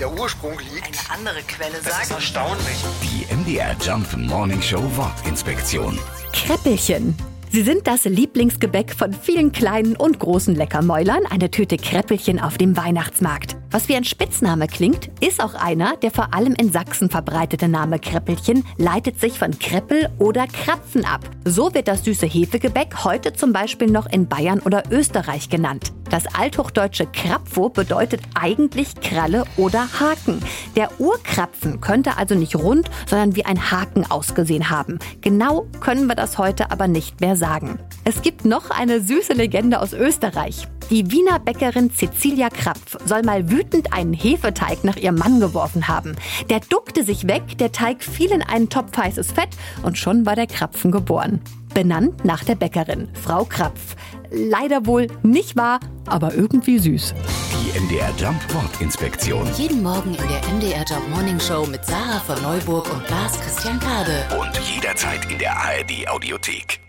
der Ursprung liegt. Eine andere Quelle Das ist sagt, erstaunlich. Die MDR Jump Morning Show Wortinspektion. Kreppelchen. Sie sind das Lieblingsgebäck von vielen kleinen und großen Leckermäulern, eine Tüte Kreppelchen auf dem Weihnachtsmarkt. Was wie ein Spitzname klingt, ist auch einer, der vor allem in Sachsen verbreitete Name Kreppelchen leitet sich von Kreppel oder Krapfen ab. So wird das süße Hefegebäck heute zum Beispiel noch in Bayern oder Österreich genannt. Das althochdeutsche Krapfo bedeutet eigentlich Kralle oder Haken. Der Urkrapfen könnte also nicht rund, sondern wie ein Haken ausgesehen haben. Genau können wir das heute aber nicht mehr sagen. Es gibt noch eine süße Legende aus Österreich. Die Wiener Bäckerin Cecilia Krapf soll mal wütend einen Hefeteig nach ihrem Mann geworfen haben. Der duckte sich weg, der Teig fiel in einen Topf heißes Fett und schon war der Krapfen geboren. Benannt nach der Bäckerin, Frau Krapf. Leider wohl nicht wahr, aber irgendwie süß. Die MDR Jump Wortinspektion. Jeden Morgen in der MDR Job Morning Show mit Sarah von Neuburg und Lars Christian Kade. Und jederzeit in der ARD Audiothek.